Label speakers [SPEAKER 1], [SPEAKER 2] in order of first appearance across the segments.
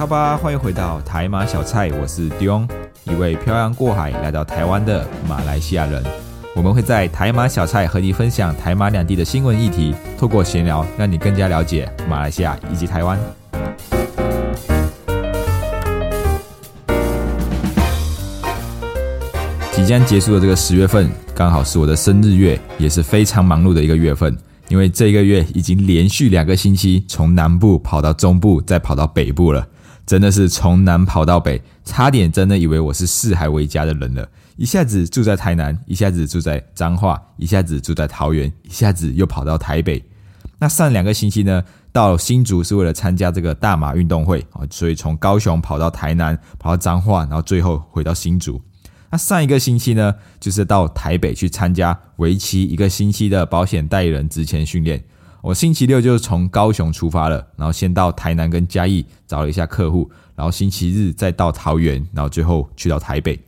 [SPEAKER 1] 卡巴，欢迎回到台马小菜，我是 Dion，一位漂洋过海来到台湾的马来西亚人。我们会在台马小菜和你分享台马两地的新闻议题，透过闲聊，让你更加了解马来西亚以及台湾。即将结束的这个十月份，刚好是我的生日月，也是非常忙碌的一个月份。因为这个月已经连续两个星期从南部跑到中部，再跑到北部了，真的是从南跑到北，差点真的以为我是四海为家的人了。一下子住在台南，一下子住在彰化，一下子住在桃园，一下子又跑到台北。那上两个星期呢，到新竹是为了参加这个大马运动会啊，所以从高雄跑到台南，跑到彰化，然后最后回到新竹。那上一个星期呢，就是到台北去参加为期一个星期的保险代理人职前训练。我星期六就是从高雄出发了，然后先到台南跟嘉义找了一下客户，然后星期日再到桃园，然后最后去到台北。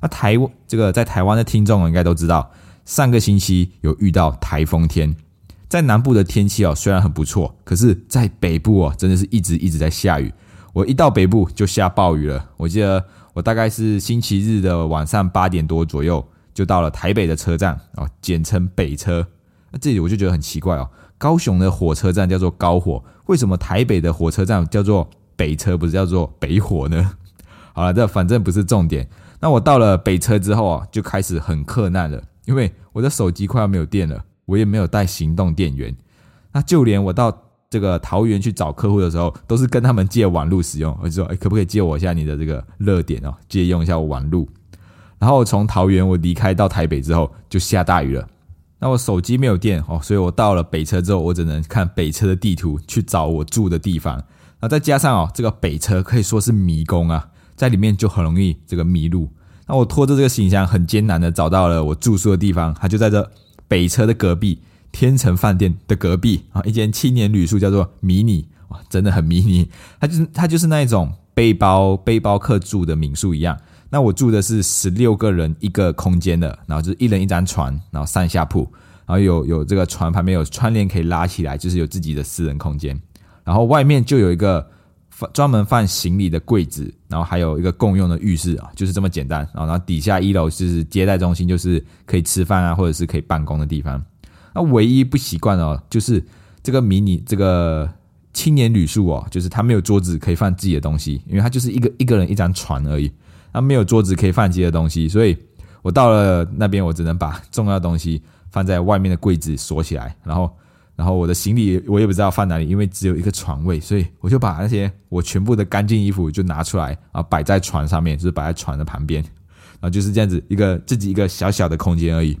[SPEAKER 1] 那台这个在台湾的听众应该都知道，上个星期有遇到台风天，在南部的天气哦虽然很不错，可是在北部哦真的是一直一直在下雨。我一到北部就下暴雨了，我记得。我大概是星期日的晚上八点多左右就到了台北的车站哦，简称北车。那这里我就觉得很奇怪哦，高雄的火车站叫做高火，为什么台北的火车站叫做北车，不是叫做北火呢？好了，这反正不是重点。那我到了北车之后啊，就开始很困难了，因为我的手机快要没有电了，我也没有带行动电源。那就连我到这个桃园去找客户的时候，都是跟他们借网路使用。我就说，哎，可不可以借我一下你的这个热点哦，借用一下我网路。然后从桃园我离开到台北之后，就下大雨了。那我手机没有电哦，所以我到了北车之后，我只能看北车的地图去找我住的地方。那再加上哦，这个北车可以说是迷宫啊，在里面就很容易这个迷路。那我拖着这个行李箱，很艰难的找到了我住宿的地方，它就在这北车的隔壁。天成饭店的隔壁啊，一间青年旅宿叫做迷你，哇，真的很迷你。它就是它就是那一种背包背包客住的民宿一样。那我住的是十六个人一个空间的，然后就是一人一张床，然后上下铺，然后有有这个床旁边有窗帘可以拉起来，就是有自己的私人空间。然后外面就有一个放专门放行李的柜子，然后还有一个共用的浴室啊，就是这么简单。然后然后底下一楼就是接待中心，就是可以吃饭啊，或者是可以办公的地方。那唯一不习惯哦，就是这个迷你这个青年旅宿哦，就是它没有桌子可以放自己的东西，因为它就是一个一个人一张床而已，它没有桌子可以放自己的东西，所以我到了那边，我只能把重要东西放在外面的柜子锁起来，然后然后我的行李我也不知道放哪里，因为只有一个床位，所以我就把那些我全部的干净衣服就拿出来啊，摆在床上面，就是摆在床的旁边，然后就是这样子一个自己一个小小的空间而已。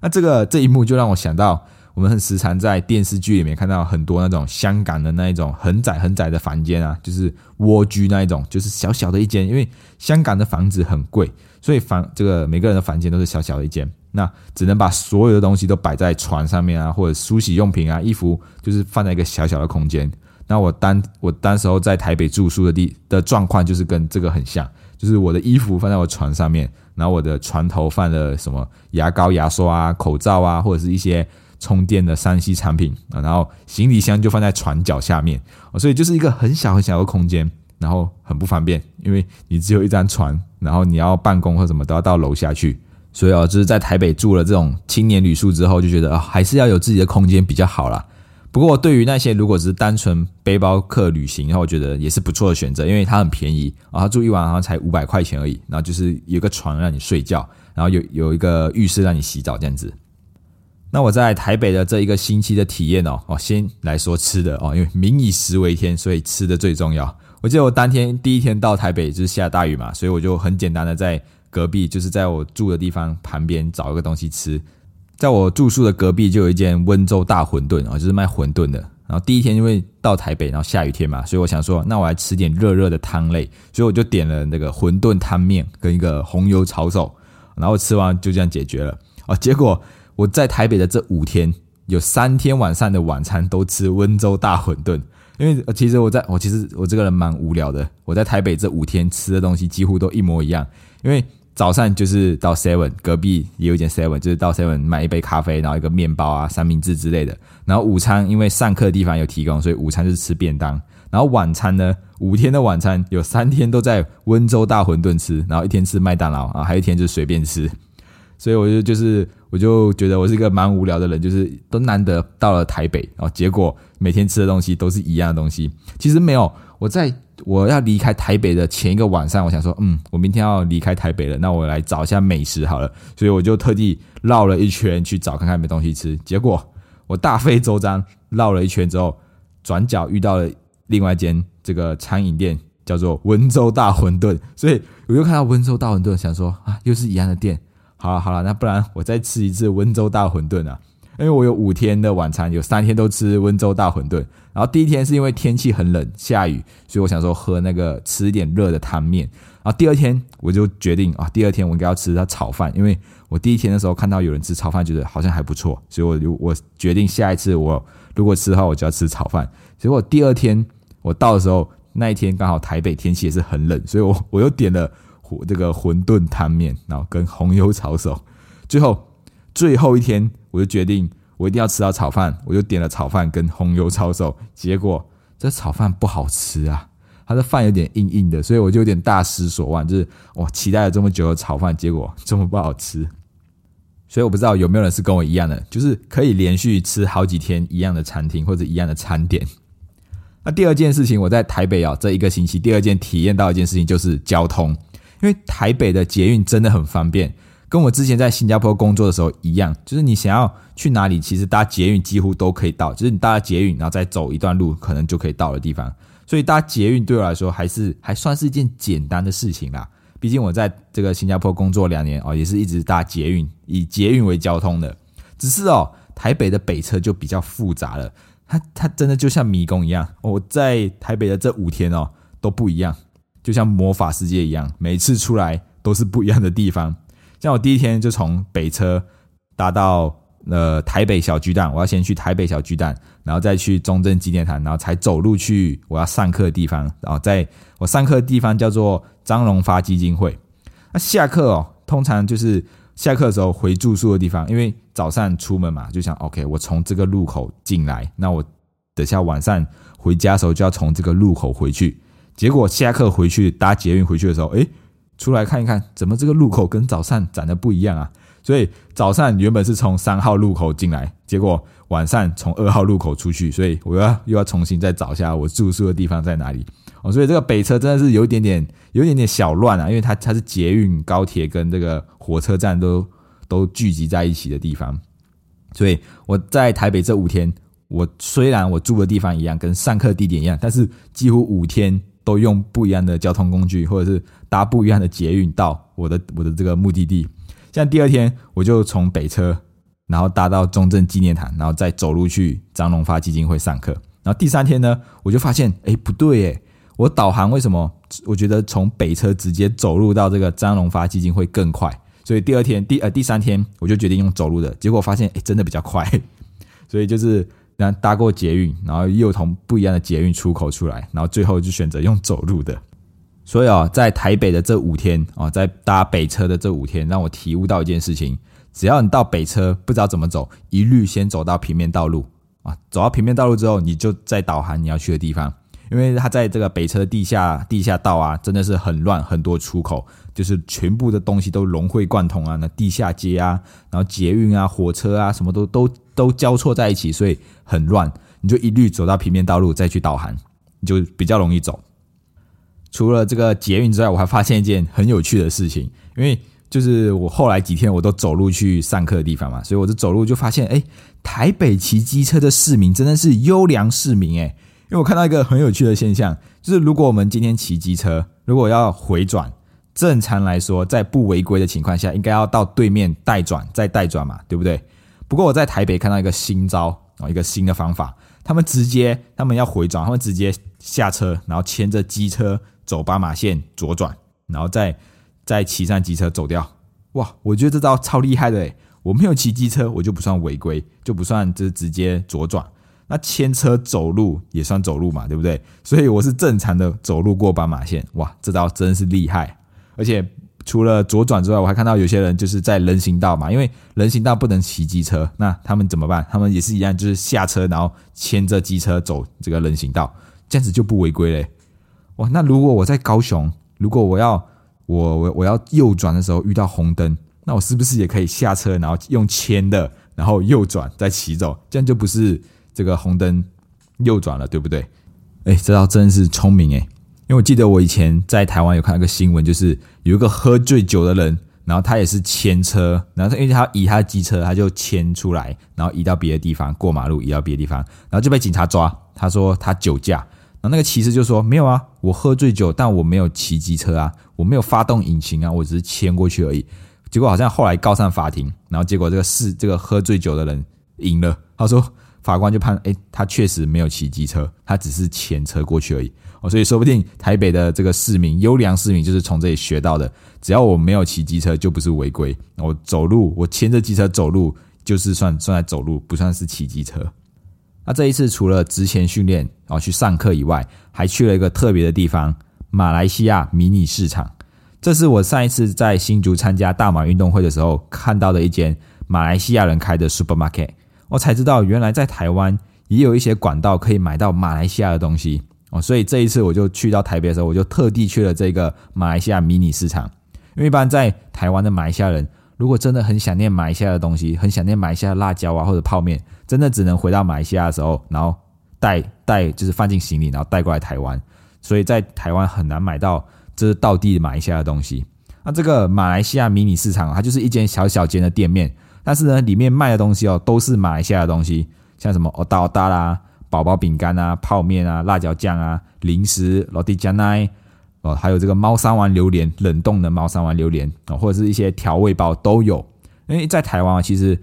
[SPEAKER 1] 那这个这一幕就让我想到，我们很时常在电视剧里面看到很多那种香港的那一种很窄很窄的房间啊，就是蜗居那一种，就是小小的一间。因为香港的房子很贵，所以房这个每个人的房间都是小小的一间，那只能把所有的东西都摆在床上面啊，或者梳洗用品啊、衣服，就是放在一个小小的空间。那我当我当时候在台北住宿的地的状况，就是跟这个很像，就是我的衣服放在我床上面。然后我的床头放了什么牙膏、牙刷啊、口罩啊，或者是一些充电的三 C 产品啊。然后行李箱就放在床脚下面，所以就是一个很小很小的空间，然后很不方便，因为你只有一张床，然后你要办公或什么都要到楼下去。所以啊，就是在台北住了这种青年旅宿之后，就觉得啊，还是要有自己的空间比较好啦。不过，对于那些如果只是单纯背包客旅行，然后我觉得也是不错的选择，因为它很便宜，啊，它住一晚好像才五百块钱而已，然后就是有个床让你睡觉，然后有有一个浴室让你洗澡这样子。那我在台北的这一个星期的体验哦，哦，先来说吃的哦，因为民以食为天，所以吃的最重要。我记得我当天第一天到台北就是下大雨嘛，所以我就很简单的在隔壁，就是在我住的地方旁边找一个东西吃。在我住宿的隔壁就有一间温州大馄饨啊，就是卖馄饨的。然然后第一天因为到台北，然后下雨天嘛，所以我想说，那我来吃点热热的汤类，所以我就点了那个馄饨汤面跟一个红油炒手，然后吃完就这样解决了。哦，结果我在台北的这五天，有三天晚上的晚餐都吃温州大馄饨。因为其实我在我其实我这个人蛮无聊的，我在台北这五天吃的东西几乎都一模一样。因为早上就是到 Seven 隔壁也有一间 Seven，就是到 Seven 买一杯咖啡，然后一个面包啊、三明治之类的。然后午餐因为上课的地方有提供，所以午餐就是吃便当。然后晚餐呢，五天的晚餐有三天都在温州大馄饨吃，然后一天吃麦当劳啊，还有一天就随便吃。所以我就就是，我就觉得我是一个蛮无聊的人，就是都难得到了台北，然后结果每天吃的东西都是一样的东西。其实没有，我在我要离开台北的前一个晚上，我想说，嗯，我明天要离开台北了，那我来找一下美食好了。所以我就特地绕了一圈去找看看有没东西吃。结果我大费周章绕了一圈之后，转角遇到了另外一间这个餐饮店，叫做温州大馄饨。所以我又看到温州大馄饨，想说啊，又是一样的店。好了好了，那不然我再吃一次温州大馄饨啊！因为我有五天的晚餐，有三天都吃温州大馄饨。然后第一天是因为天气很冷，下雨，所以我想说喝那个吃一点热的汤面。然后第二天我就决定啊，第二天我应该要吃它炒饭，因为我第一天的时候看到有人吃炒饭，觉得好像还不错，所以我就我决定下一次我如果吃的话，我就要吃炒饭。结果第二天我到的时候，那一天刚好台北天气也是很冷，所以我我又点了。这个馄饨汤面，然后跟红油炒手，最后最后一天，我就决定我一定要吃到炒饭，我就点了炒饭跟红油炒手。结果这炒饭不好吃啊，它的饭有点硬硬的，所以我就有点大失所望。就是我期待了这么久的炒饭，结果这么不好吃。所以我不知道有没有人是跟我一样的，就是可以连续吃好几天一样的餐厅或者一样的餐点。那第二件事情，我在台北啊这一个星期，第二件体验到一件事情就是交通。因为台北的捷运真的很方便，跟我之前在新加坡工作的时候一样，就是你想要去哪里，其实搭捷运几乎都可以到，就是你搭捷运，然后再走一段路，可能就可以到的地方。所以搭捷运对我来说还是还算是一件简单的事情啦。毕竟我在这个新加坡工作两年哦，也是一直搭捷运，以捷运为交通的。只是哦，台北的北车就比较复杂了，它它真的就像迷宫一样。我在台北的这五天哦都不一样。就像魔法世界一样，每次出来都是不一样的地方。像我第一天就从北车搭到呃台北小巨蛋，我要先去台北小巨蛋，然后再去中正纪念堂，然后才走路去我要上课的地方。然后在我上课的地方叫做张荣发基金会。那下课哦，通常就是下课的时候回住宿的地方，因为早上出门嘛，就想 OK，我从这个路口进来，那我等下晚上回家的时候就要从这个路口回去。结果下课回去搭捷运回去的时候，哎，出来看一看，怎么这个路口跟早上长得不一样啊？所以早上原本是从三号路口进来，结果晚上从二号路口出去，所以我要又要重新再找一下我住宿的地方在哪里哦。所以这个北车真的是有一点点，有一点点小乱啊，因为它它是捷运、高铁跟这个火车站都都聚集在一起的地方。所以我在台北这五天，我虽然我住的地方一样，跟上课地点一样，但是几乎五天。都用不一样的交通工具，或者是搭不一样的捷运到我的我的这个目的地。像第二天，我就从北车，然后搭到中正纪念堂，然后再走路去张荣发基金会上课。然后第三天呢，我就发现，哎，不对，哎，我导航为什么？我觉得从北车直接走路到这个张荣发基金会更快。所以第二天，第呃第三天，我就决定用走路的。结果发现，哎，真的比较快。所以就是。搭过捷运，然后又从不一样的捷运出口出来，然后最后就选择用走路的。所以啊，在台北的这五天啊，在搭北车的这五天，让我体悟到一件事情：只要你到北车不知道怎么走，一律先走到平面道路啊。走到平面道路之后，你就再导航你要去的地方。因为它在这个北车地下地下道啊，真的是很乱，很多出口，就是全部的东西都融会贯通啊。那地下街啊，然后捷运啊、火车啊，什么都都都交错在一起，所以很乱。你就一律走到平面道路再去导航，你就比较容易走。除了这个捷运之外，我还发现一件很有趣的事情，因为就是我后来几天我都走路去上课的地方嘛，所以我就走路就发现，哎，台北骑机车的市民真的是优良市民，哎。因为我看到一个很有趣的现象，就是如果我们今天骑机车，如果要回转，正常来说，在不违规的情况下，应该要到对面待转再待转嘛，对不对？不过我在台北看到一个新招啊，一个新的方法，他们直接他们要回转，他们直接下车，然后牵着机车走斑马线左转，然后再再骑上机车走掉。哇，我觉得这招超厉害的诶！我没有骑机车，我就不算违规，就不算就是直接左转。那牵车走路也算走路嘛，对不对？所以我是正常的走路过斑马线。哇，这招真是厉害！而且除了左转之外，我还看到有些人就是在人行道嘛，因为人行道不能骑机车，那他们怎么办？他们也是一样，就是下车然后牵着机车走这个人行道，这样子就不违规嘞。哇，那如果我在高雄，如果我要我我我要右转的时候遇到红灯，那我是不是也可以下车，然后用牵的，然后右转再骑走？这样就不是这个红灯右转了，对不对？哎，这招真是聪明哎。因为我记得我以前在台湾有看到一个新闻，就是有一个喝醉酒的人，然后他也是牵车，然后他因为他移他的机车，他就牵出来，然后移到别的地方过马路，移到别的地方，然后就被警察抓。他说他酒驾，然后那个骑士就说没有啊，我喝醉酒，但我没有骑机车啊，我没有发动引擎啊，我只是牵过去而已。结果好像后来告上法庭，然后结果这个是这个喝醉酒的人赢了。他说法官就判，哎，他确实没有骑机车，他只是牵车过去而已。哦，所以说不定台北的这个市民优良市民就是从这里学到的。只要我没有骑机车，就不是违规。我走路，我牵着机车走路，就是算算在走路，不算是骑机车。那这一次除了之前训练，然后去上课以外，还去了一个特别的地方——马来西亚迷你市场。这是我上一次在新竹参加大马运动会的时候看到的一间马来西亚人开的 supermarket。我才知道，原来在台湾也有一些管道可以买到马来西亚的东西。哦，所以这一次我就去到台北的时候，我就特地去了这个马来西亚迷你市场。因为一般在台湾的马来西亚人，如果真的很想念马来西亚的东西，很想念马来西亚辣椒啊或者泡面，真的只能回到马来西亚的时候，然后带带就是放进行李，然后带过来台湾。所以在台湾很难买到这是到地马来西亚的东西。那这个马来西亚迷你市场，它就是一间小小间的店面，但是呢，里面卖的东西哦，都是马来西亚的东西，像什么哦达哦达啦。宝宝饼干啊，泡面啊，辣椒酱啊，零食，罗蒂加奈，哦，还有这个猫山王榴莲，冷冻的猫山王榴莲啊，或者是一些调味包都有。因为在台湾啊，其实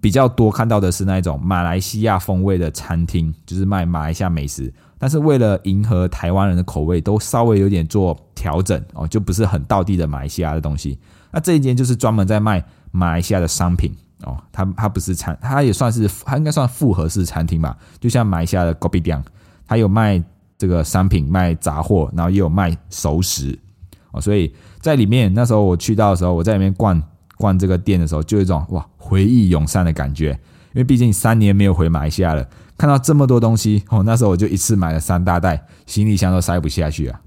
[SPEAKER 1] 比较多看到的是那一种马来西亚风味的餐厅，就是卖马来西亚美食。但是为了迎合台湾人的口味，都稍微有点做调整哦，就不是很道地的马来西亚的东西。那这一间就是专门在卖马来西亚的商品。哦，它它不是餐，它也算是，它应该算复合式餐厅吧。就像马来西亚的 g o b i d a n 它有卖这个商品，卖杂货，然后也有卖熟食。哦，所以在里面那时候我去到的时候，我在里面逛逛这个店的时候，就有一种哇回忆涌上的感觉。因为毕竟三年没有回马来西亚了，看到这么多东西，哦，那时候我就一次买了三大袋，行李箱都塞不下去啊。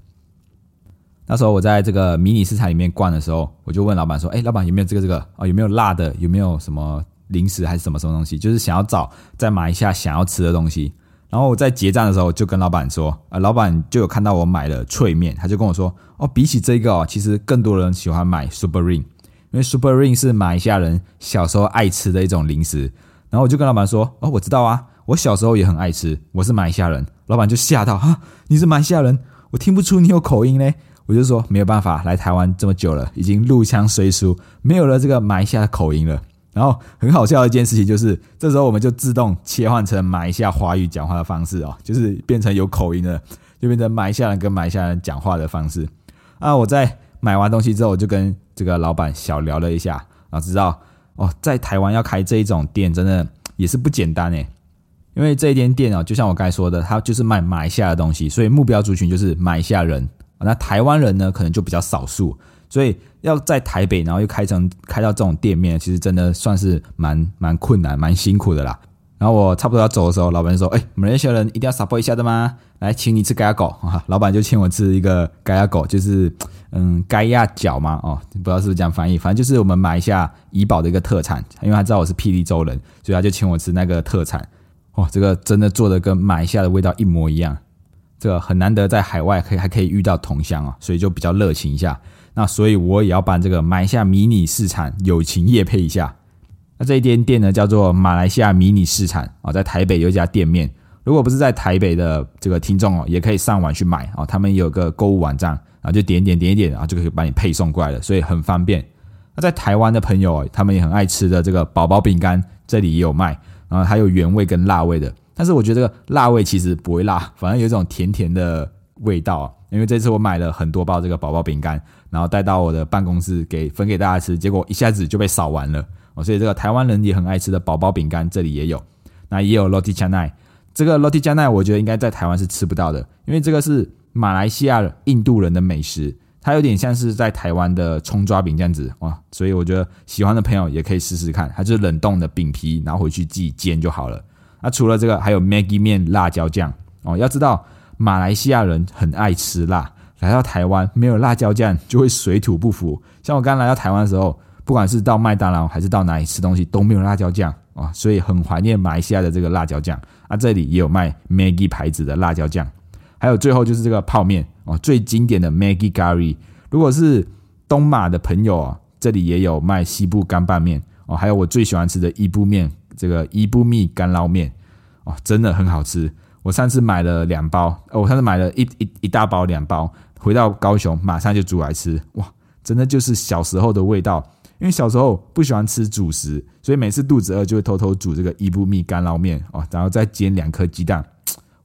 [SPEAKER 1] 那时候我在这个迷你市场里面逛的时候，我就问老板说：“哎，老板有没有这个这个哦？有没有辣的？有没有什么零食还是什么什么东西？就是想要找在马来西亚想要吃的东西。”然后我在结账的时候就跟老板说：“啊，老板就有看到我买了脆面，他就跟我说：‘哦，比起这个哦，其实更多人喜欢买 Super Ring，因为 Super Ring 是马来西亚人小时候爱吃的一种零食。’然后我就跟老板说：‘哦，我知道啊，我小时候也很爱吃，我是马来西亚人。’老板就吓到：‘哈，你是马来西亚人？我听不出你有口音嘞。’我就说没有办法，来台湾这么久了，已经入乡随俗，没有了这个马来西亚的口音了。然后很好笑的一件事情就是，这时候我们就自动切换成马来西亚华语讲话的方式哦，就是变成有口音的，就变成马来西亚人跟马来西亚人讲话的方式。啊，我在买完东西之后，我就跟这个老板小聊了一下，然后知道哦，在台湾要开这一种店，真的也是不简单诶。因为这一间店哦，就像我刚才说的，它就是卖马来西亚的东西，所以目标族群就是马来西亚人。那台湾人呢，可能就比较少数，所以要在台北，然后又开成开到这种店面，其实真的算是蛮蛮困难、蛮辛苦的啦。然后我差不多要走的时候，老板说：“哎，马来西亚人一定要 support 一下的吗？来，请你吃盖亚狗啊！”老板就请我吃一个盖亚狗，就是嗯盖亚脚嘛，哦，不知道是不是这样翻译，反正就是我们买一下怡宝的一个特产，因为他知道我是霹雳州人，所以他就请我吃那个特产。哇，这个真的做的跟马来西亚的味道一模一样。这个很难得在海外可以还可以遇到同乡啊，所以就比较热情一下。那所以我也要办这个买下迷你市场友情夜配一下。那这一间店呢叫做马来西亚迷你市场啊，在台北有一家店面。如果不是在台北的这个听众哦，也可以上网去买啊。他们有个购物网站，然后就点点点一点，然后就可以把你配送过来了，所以很方便。那在台湾的朋友，他们也很爱吃的这个宝宝饼干，这里也有卖，然后还有原味跟辣味的。但是我觉得这个辣味其实不会辣，反而有一种甜甜的味道。因为这次我买了很多包这个宝宝饼干，然后带到我的办公室给分给大家吃，结果一下子就被扫完了哦。所以这个台湾人也很爱吃的宝宝饼干这里也有，那也有 Roti Canai。这个 Roti Canai 我觉得应该在台湾是吃不到的，因为这个是马来西亚印度人的美食，它有点像是在台湾的葱抓饼这样子哇。所以我觉得喜欢的朋友也可以试试看，它就是冷冻的饼皮，然后回去自己煎就好了。那除了这个，还有 Maggi 面辣椒酱哦，要知道。马来西亚人很爱吃辣，来到台湾没有辣椒酱就会水土不服。像我刚来到台湾的时候，不管是到麦当劳还是到哪里吃东西都没有辣椒酱啊，所以很怀念马来西亚的这个辣椒酱啊。这里也有卖 Maggi 牌子的辣椒酱，还有最后就是这个泡面哦，最经典的 Maggi Curry。如果是东马的朋友啊，这里也有卖西部干拌面哦，还有我最喜欢吃的伊布面，这个伊布蜜干捞面哦，真的很好吃。我上次买了两包，哦我上次买了一一一大包两包，回到高雄马上就煮来吃，哇，真的就是小时候的味道。因为小时候不喜欢吃主食，所以每次肚子饿就会偷偷煮这个伊布蜜干捞面哦，然后再煎两颗鸡蛋，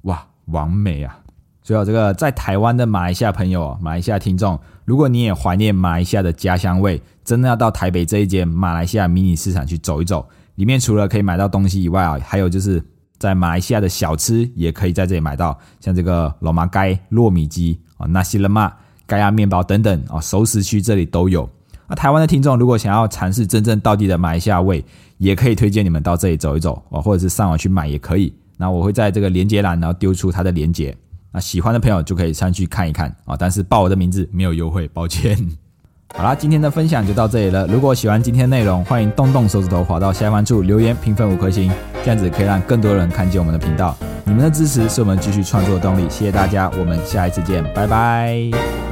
[SPEAKER 1] 哇，完美啊！所以这个在台湾的马来西亚朋友、马来西亚听众，如果你也怀念马来西亚的家乡味，真的要到台北这一间马来西亚迷你市场去走一走，里面除了可以买到东西以外啊，还有就是。在马来西亚的小吃也可以在这里买到，像这个罗马盖糯米鸡啊、纳西勒玛盖亚面包等等啊，熟食区这里都有。那台湾的听众如果想要尝试真正到地的马来西亚味，也可以推荐你们到这里走一走啊，或者是上网去买也可以。那我会在这个连接栏然后丢出它的连接，那喜欢的朋友就可以上去看一看啊。但是报我的名字没有优惠，抱歉。好啦，今天的分享就到这里了。如果喜欢今天内容，欢迎动动手指头滑到下方处留言评分五颗星，这样子可以让更多人看见我们的频道。你们的支持是我们继续创作的动力，谢谢大家，我们下一次见，拜拜。